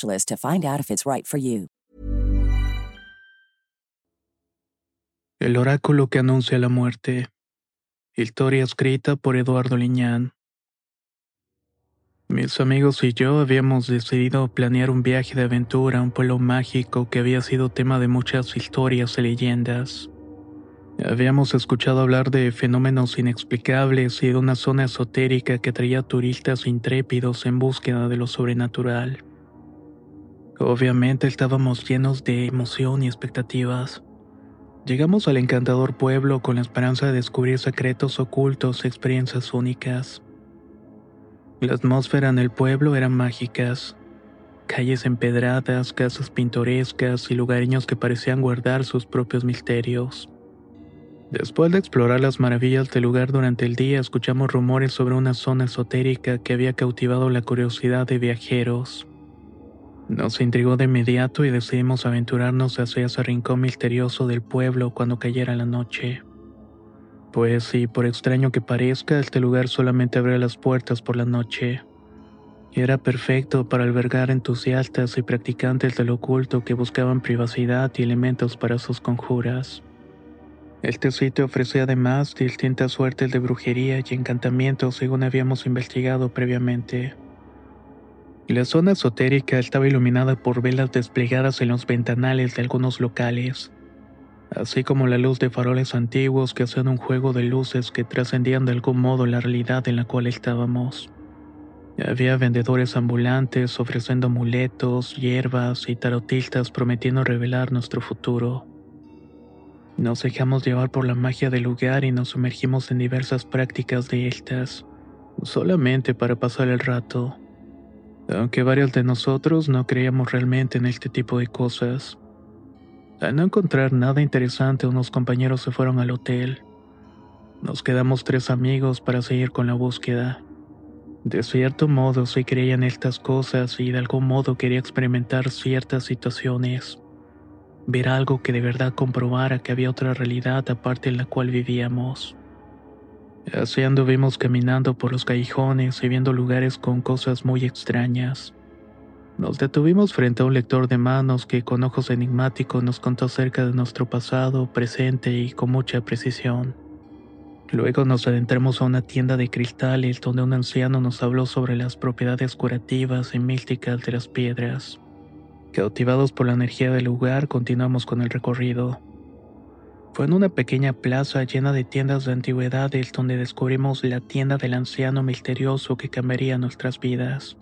to find out if it's right. El oráculo que anuncia la muerte. Historia escrita por Eduardo Liñán. Mis amigos y yo habíamos decidido planear un viaje de aventura a un pueblo mágico que había sido tema de muchas historias y leyendas. Habíamos escuchado hablar de fenómenos inexplicables y de una zona esotérica que traía turistas intrépidos en búsqueda de lo sobrenatural. Obviamente estábamos llenos de emoción y expectativas. Llegamos al encantador pueblo con la esperanza de descubrir secretos ocultos y experiencias únicas. La atmósfera en el pueblo era mágicas. Calles empedradas, casas pintorescas y lugareños que parecían guardar sus propios misterios. Después de explorar las maravillas del lugar durante el día, escuchamos rumores sobre una zona esotérica que había cautivado la curiosidad de viajeros. Nos intrigó de inmediato y decidimos aventurarnos hacia ese rincón misterioso del pueblo cuando cayera la noche. Pues sí, por extraño que parezca, este lugar solamente abría las puertas por la noche. Era perfecto para albergar entusiastas y practicantes del oculto que buscaban privacidad y elementos para sus conjuras. Este sitio ofrecía además distintas suertes de brujería y encantamientos según habíamos investigado previamente. La zona esotérica estaba iluminada por velas desplegadas en los ventanales de algunos locales, así como la luz de faroles antiguos que hacían un juego de luces que trascendían de algún modo la realidad en la cual estábamos. Había vendedores ambulantes ofreciendo amuletos, hierbas y tarotistas prometiendo revelar nuestro futuro. Nos dejamos llevar por la magia del lugar y nos sumergimos en diversas prácticas de estas, solamente para pasar el rato aunque varios de nosotros no creíamos realmente en este tipo de cosas. Al no encontrar nada interesante, unos compañeros se fueron al hotel. Nos quedamos tres amigos para seguir con la búsqueda. De cierto modo sí creía en estas cosas y de algún modo quería experimentar ciertas situaciones. Ver algo que de verdad comprobara que había otra realidad aparte en la cual vivíamos. Así anduvimos caminando por los callejones y viendo lugares con cosas muy extrañas. Nos detuvimos frente a un lector de manos que con ojos enigmáticos nos contó acerca de nuestro pasado, presente y con mucha precisión. Luego nos adentramos a una tienda de cristales donde un anciano nos habló sobre las propiedades curativas y místicas de las piedras. Cautivados por la energía del lugar, continuamos con el recorrido. Fue en una pequeña plaza llena de tiendas de antigüedades donde descubrimos la tienda del anciano misterioso que cambiaría nuestras vidas.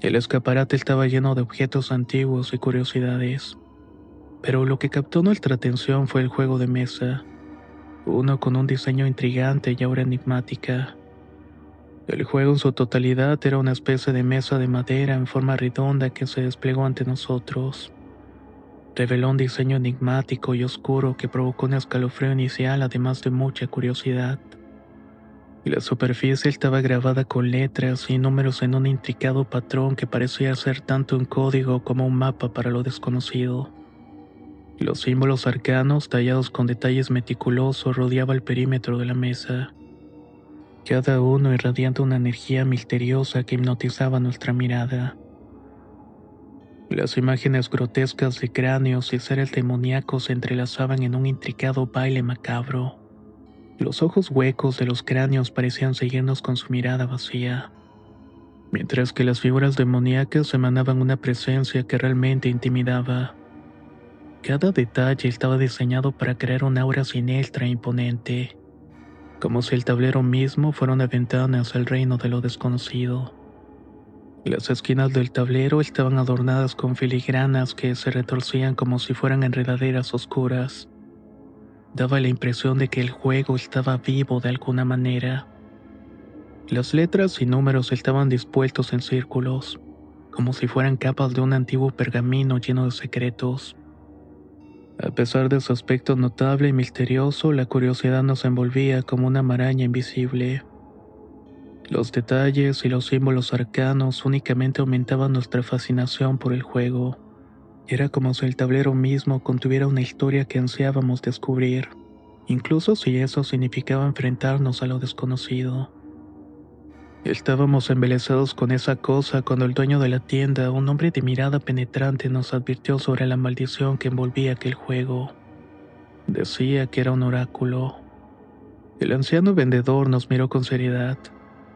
El escaparate estaba lleno de objetos antiguos y curiosidades, pero lo que captó nuestra atención fue el juego de mesa, uno con un diseño intrigante y ahora enigmática. El juego en su totalidad era una especie de mesa de madera en forma redonda que se desplegó ante nosotros reveló un diseño enigmático y oscuro que provocó un escalofrío inicial además de mucha curiosidad. La superficie estaba grabada con letras y números en un intricado patrón que parecía ser tanto un código como un mapa para lo desconocido. Los símbolos arcanos, tallados con detalles meticulosos, rodeaban el perímetro de la mesa, cada uno irradiando una energía misteriosa que hipnotizaba nuestra mirada. Las imágenes grotescas de cráneos y seres demoníacos se entrelazaban en un intricado baile macabro. Los ojos huecos de los cráneos parecían seguirnos con su mirada vacía. mientras que las figuras demoníacas emanaban una presencia que realmente intimidaba. Cada detalle estaba diseñado para crear una aura siniestra e imponente, como si el tablero mismo fuera una ventana hacia el reino de lo desconocido. Las esquinas del tablero estaban adornadas con filigranas que se retorcían como si fueran enredaderas oscuras. Daba la impresión de que el juego estaba vivo de alguna manera. Las letras y números estaban dispuestos en círculos, como si fueran capas de un antiguo pergamino lleno de secretos. A pesar de su aspecto notable y misterioso, la curiosidad nos envolvía como una maraña invisible. Los detalles y los símbolos arcanos únicamente aumentaban nuestra fascinación por el juego. Era como si el tablero mismo contuviera una historia que ansiábamos descubrir, incluso si eso significaba enfrentarnos a lo desconocido. Estábamos embelesados con esa cosa cuando el dueño de la tienda, un hombre de mirada penetrante, nos advirtió sobre la maldición que envolvía aquel juego. Decía que era un oráculo. El anciano vendedor nos miró con seriedad.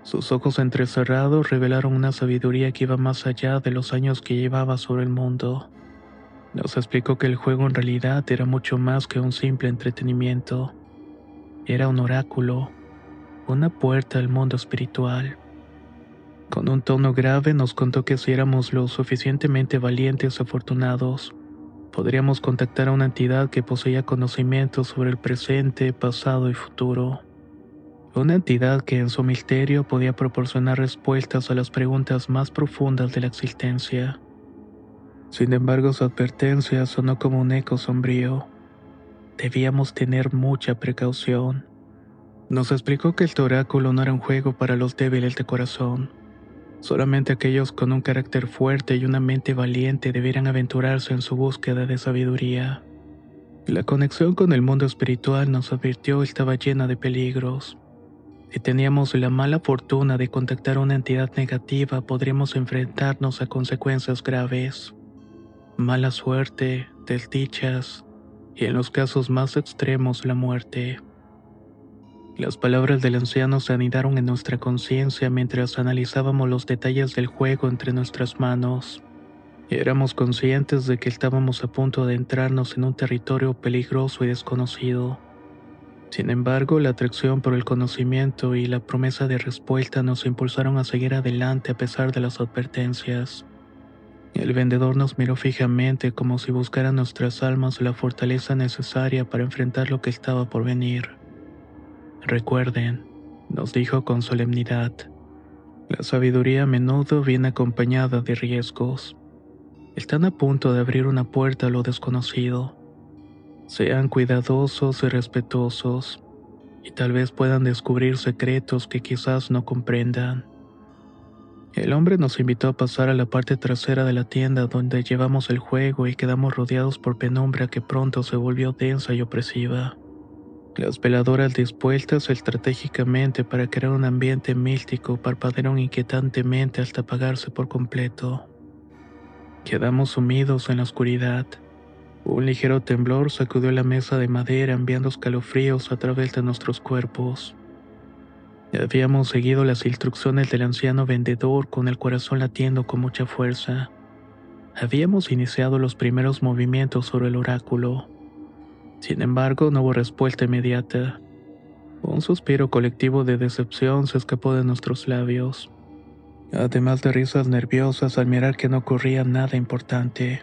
Sus ojos entrecerrados revelaron una sabiduría que iba más allá de los años que llevaba sobre el mundo. Nos explicó que el juego en realidad era mucho más que un simple entretenimiento. Era un oráculo, una puerta al mundo espiritual. Con un tono grave nos contó que si éramos lo suficientemente valientes y afortunados, podríamos contactar a una entidad que poseía conocimientos sobre el presente, pasado y futuro. Una entidad que en su misterio podía proporcionar respuestas a las preguntas más profundas de la existencia. Sin embargo, su advertencia sonó como un eco sombrío. Debíamos tener mucha precaución. Nos explicó que el oráculo no era un juego para los débiles de corazón. Solamente aquellos con un carácter fuerte y una mente valiente debieran aventurarse en su búsqueda de sabiduría. La conexión con el mundo espiritual nos advirtió estaba llena de peligros. Si teníamos la mala fortuna de contactar a una entidad negativa, podríamos enfrentarnos a consecuencias graves. Mala suerte, desdichas y en los casos más extremos la muerte. Las palabras del anciano se anidaron en nuestra conciencia mientras analizábamos los detalles del juego entre nuestras manos. Éramos conscientes de que estábamos a punto de entrarnos en un territorio peligroso y desconocido. Sin embargo, la atracción por el conocimiento y la promesa de respuesta nos impulsaron a seguir adelante a pesar de las advertencias. El vendedor nos miró fijamente como si buscara nuestras almas la fortaleza necesaria para enfrentar lo que estaba por venir. Recuerden, nos dijo con solemnidad, la sabiduría a menudo viene acompañada de riesgos. Están a punto de abrir una puerta a lo desconocido. Sean cuidadosos y respetuosos, y tal vez puedan descubrir secretos que quizás no comprendan. El hombre nos invitó a pasar a la parte trasera de la tienda donde llevamos el juego y quedamos rodeados por penumbra que pronto se volvió densa y opresiva las veladoras dispuestas estratégicamente para crear un ambiente místico parpadearon inquietantemente hasta apagarse por completo. Quedamos sumidos en la oscuridad. Un ligero temblor sacudió la mesa de madera enviando escalofríos a través de nuestros cuerpos. Habíamos seguido las instrucciones del anciano vendedor con el corazón latiendo con mucha fuerza. Habíamos iniciado los primeros movimientos sobre el oráculo. Sin embargo, no hubo respuesta inmediata. Un suspiro colectivo de decepción se escapó de nuestros labios, además de risas nerviosas al mirar que no ocurría nada importante.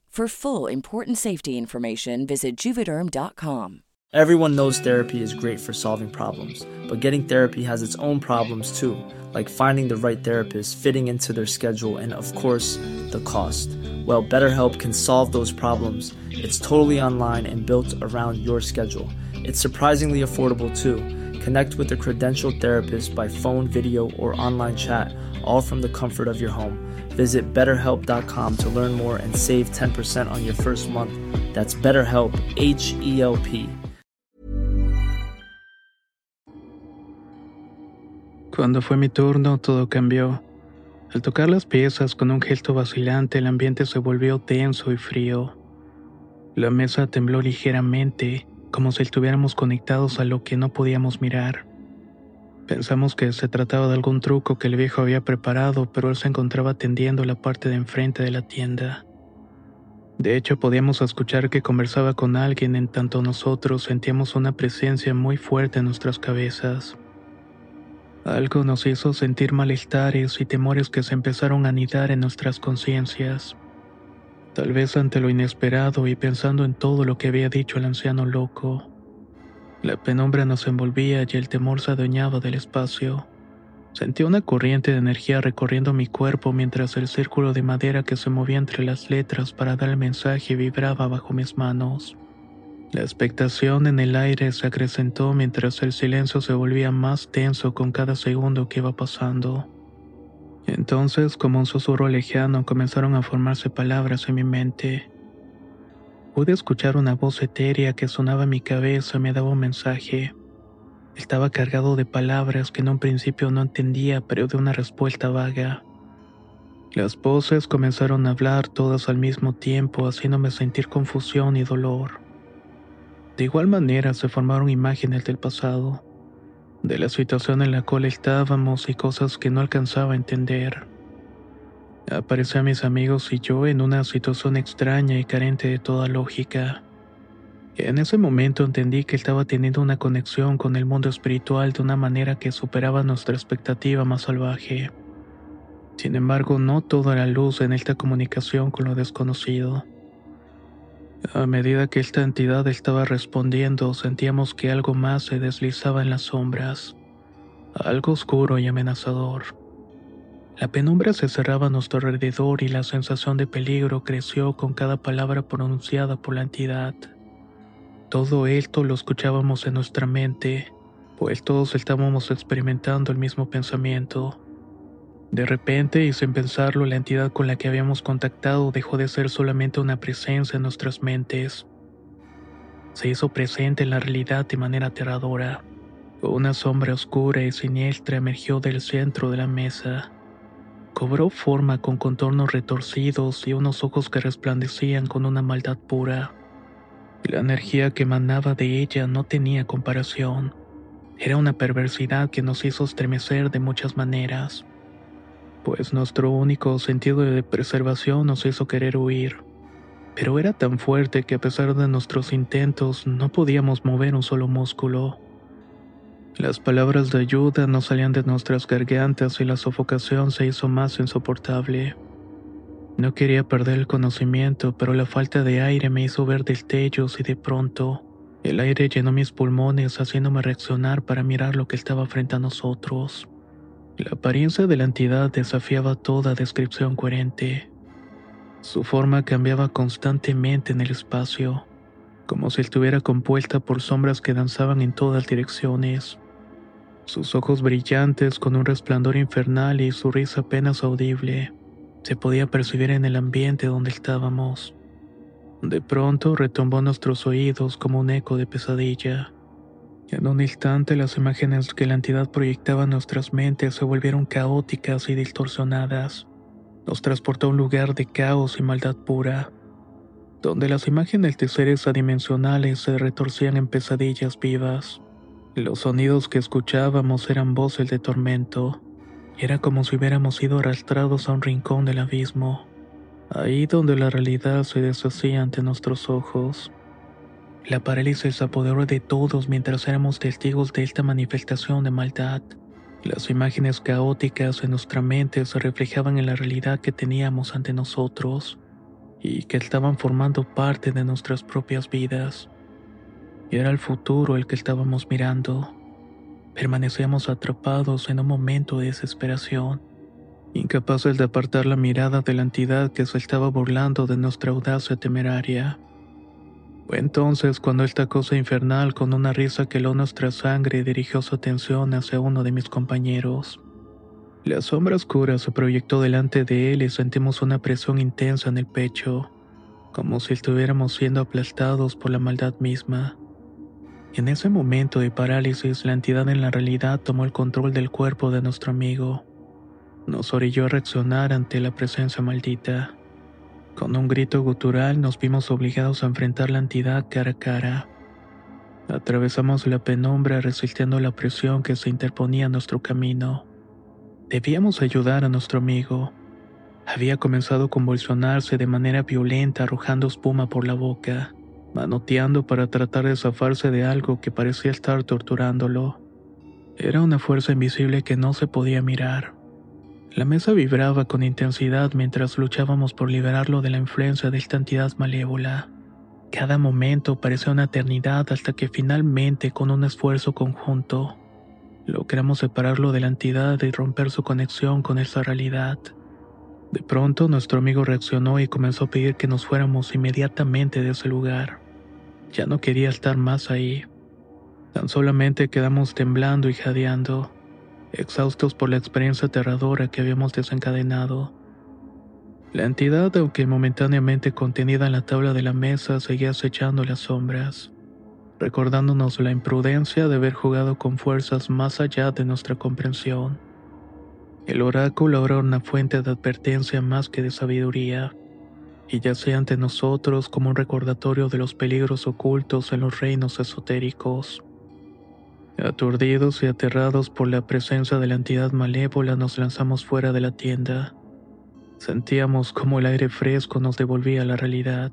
For full important safety information, visit juvederm.com. Everyone knows therapy is great for solving problems, but getting therapy has its own problems too, like finding the right therapist, fitting into their schedule, and of course, the cost. Well, BetterHelp can solve those problems. It's totally online and built around your schedule. It's surprisingly affordable too. Connect with a credentialed therapist by phone, video, or online chat, all from the comfort of your home. Visit betterhelp.com to learn more and save 10% on your first month. That's BetterHelp, H E L P. Cuando fue mi turno, todo cambió. Al tocar las piezas con un gesto vacilante, el ambiente se volvió tenso y frío. La mesa tembló ligeramente, como si estuviéramos conectados a lo que no podíamos mirar. Pensamos que se trataba de algún truco que el viejo había preparado, pero él se encontraba atendiendo la parte de enfrente de la tienda. De hecho, podíamos escuchar que conversaba con alguien en tanto nosotros sentíamos una presencia muy fuerte en nuestras cabezas. Algo nos hizo sentir malestares y temores que se empezaron a anidar en nuestras conciencias. Tal vez ante lo inesperado y pensando en todo lo que había dicho el anciano loco. La penumbra nos envolvía y el temor se adueñaba del espacio. Sentí una corriente de energía recorriendo mi cuerpo mientras el círculo de madera que se movía entre las letras para dar el mensaje vibraba bajo mis manos. La expectación en el aire se acrecentó mientras el silencio se volvía más tenso con cada segundo que iba pasando. Entonces, como un susurro lejano, comenzaron a formarse palabras en mi mente. Pude escuchar una voz etérea que sonaba mi cabeza y me daba un mensaje. Estaba cargado de palabras que en un principio no entendía, pero de una respuesta vaga. Las voces comenzaron a hablar todas al mismo tiempo, haciéndome sentir confusión y dolor. De igual manera se formaron imágenes del pasado, de la situación en la cual estábamos y cosas que no alcanzaba a entender. Aparecí a mis amigos y yo en una situación extraña y carente de toda lógica. En ese momento entendí que estaba teniendo una conexión con el mundo espiritual de una manera que superaba nuestra expectativa más salvaje. Sin embargo, no todo era luz en esta comunicación con lo desconocido. A medida que esta entidad estaba respondiendo, sentíamos que algo más se deslizaba en las sombras, algo oscuro y amenazador. La penumbra se cerraba a nuestro alrededor y la sensación de peligro creció con cada palabra pronunciada por la entidad. Todo esto lo escuchábamos en nuestra mente, pues todos estábamos experimentando el mismo pensamiento. De repente, y sin pensarlo, la entidad con la que habíamos contactado dejó de ser solamente una presencia en nuestras mentes. Se hizo presente en la realidad de manera aterradora. Una sombra oscura y siniestra emergió del centro de la mesa. Cobró forma con contornos retorcidos y unos ojos que resplandecían con una maldad pura. La energía que emanaba de ella no tenía comparación. Era una perversidad que nos hizo estremecer de muchas maneras pues nuestro único sentido de preservación nos hizo querer huir. Pero era tan fuerte que a pesar de nuestros intentos no podíamos mover un solo músculo. Las palabras de ayuda no salían de nuestras gargantas y la sofocación se hizo más insoportable. No quería perder el conocimiento, pero la falta de aire me hizo ver destellos y de pronto el aire llenó mis pulmones haciéndome reaccionar para mirar lo que estaba frente a nosotros. La apariencia de la entidad desafiaba toda descripción coherente. Su forma cambiaba constantemente en el espacio, como si estuviera compuesta por sombras que danzaban en todas direcciones. Sus ojos brillantes con un resplandor infernal y su risa apenas audible se podía percibir en el ambiente donde estábamos. De pronto retumbó nuestros oídos como un eco de pesadilla. En un instante las imágenes que la entidad proyectaba en nuestras mentes se volvieron caóticas y distorsionadas. Nos transportó a un lugar de caos y maldad pura. donde las imágenes de seres adimensionales se retorcían en pesadillas vivas. Los sonidos que escuchábamos eran voces de tormento, era como si hubiéramos sido arrastrados a un rincón del abismo, ahí donde la realidad se deshacía ante nuestros ojos. La parálisis apoderó de todos mientras éramos testigos de esta manifestación de maldad. Las imágenes caóticas en nuestra mente se reflejaban en la realidad que teníamos ante nosotros y que estaban formando parte de nuestras propias vidas. Era el futuro el que estábamos mirando. Permanecíamos atrapados en un momento de desesperación, incapaces de apartar la mirada de la entidad que se estaba burlando de nuestra audacia temeraria. Fue entonces cuando esta cosa infernal con una risa que heló nuestra sangre dirigió su atención hacia uno de mis compañeros. La sombra oscura se proyectó delante de él y sentimos una presión intensa en el pecho, como si estuviéramos siendo aplastados por la maldad misma. En ese momento de parálisis, la entidad en la realidad tomó el control del cuerpo de nuestro amigo. Nos orilló a reaccionar ante la presencia maldita. Con un grito gutural nos vimos obligados a enfrentar la entidad cara a cara. Atravesamos la penumbra resistiendo la presión que se interponía en nuestro camino. Debíamos ayudar a nuestro amigo. Había comenzado a convulsionarse de manera violenta, arrojando espuma por la boca, manoteando para tratar de zafarse de algo que parecía estar torturándolo. Era una fuerza invisible que no se podía mirar. La mesa vibraba con intensidad mientras luchábamos por liberarlo de la influencia de esta entidad malévola. Cada momento parecía una eternidad hasta que finalmente, con un esfuerzo conjunto, Logramos separarlo de la entidad y romper su conexión con esa realidad. De pronto nuestro amigo reaccionó y comenzó a pedir que nos fuéramos inmediatamente de ese lugar. Ya no quería estar más ahí. Tan solamente quedamos temblando y jadeando, exhaustos por la experiencia aterradora que habíamos desencadenado. La entidad, aunque momentáneamente contenida en la tabla de la mesa, seguía acechando las sombras recordándonos la imprudencia de haber jugado con fuerzas más allá de nuestra comprensión. El oráculo era una fuente de advertencia más que de sabiduría, y yacía ante nosotros como un recordatorio de los peligros ocultos en los reinos esotéricos. Aturdidos y aterrados por la presencia de la entidad malévola nos lanzamos fuera de la tienda. Sentíamos como el aire fresco nos devolvía la realidad.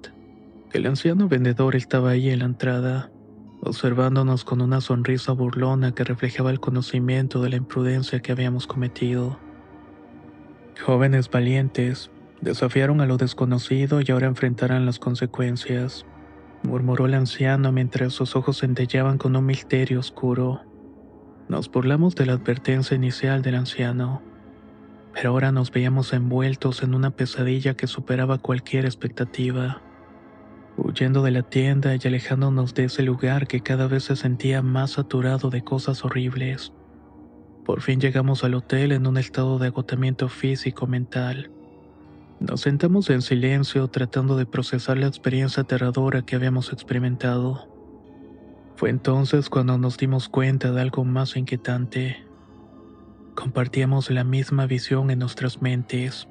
El anciano vendedor estaba ahí en la entrada, observándonos con una sonrisa burlona que reflejaba el conocimiento de la imprudencia que habíamos cometido. Jóvenes valientes, desafiaron a lo desconocido y ahora enfrentarán las consecuencias, murmuró el anciano mientras sus ojos centellaban con un misterio oscuro. Nos burlamos de la advertencia inicial del anciano, pero ahora nos veíamos envueltos en una pesadilla que superaba cualquier expectativa huyendo de la tienda y alejándonos de ese lugar que cada vez se sentía más saturado de cosas horribles. Por fin llegamos al hotel en un estado de agotamiento físico-mental. Nos sentamos en silencio tratando de procesar la experiencia aterradora que habíamos experimentado. Fue entonces cuando nos dimos cuenta de algo más inquietante. Compartíamos la misma visión en nuestras mentes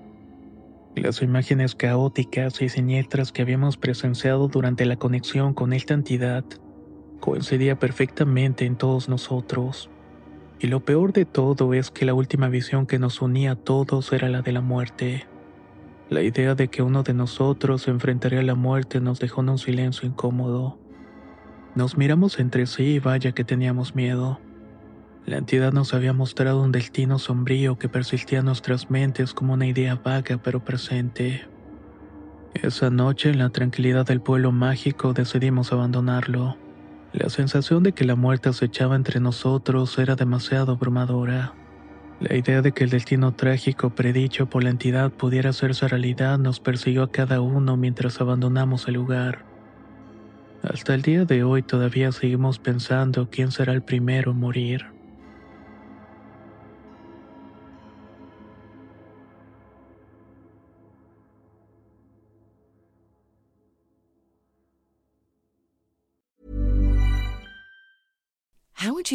las imágenes caóticas y siniestras que habíamos presenciado durante la conexión con esta entidad coincidía perfectamente en todos nosotros. Y lo peor de todo es que la última visión que nos unía a todos era la de la muerte. La idea de que uno de nosotros se enfrentaría a la muerte nos dejó en un silencio incómodo. Nos miramos entre sí y vaya que teníamos miedo. La entidad nos había mostrado un destino sombrío que persistía en nuestras mentes como una idea vaga pero presente. Esa noche, en la tranquilidad del pueblo mágico, decidimos abandonarlo. La sensación de que la muerte acechaba entre nosotros era demasiado abrumadora. La idea de que el destino trágico predicho por la entidad pudiera hacerse realidad nos persiguió a cada uno mientras abandonamos el lugar. Hasta el día de hoy todavía seguimos pensando quién será el primero en morir.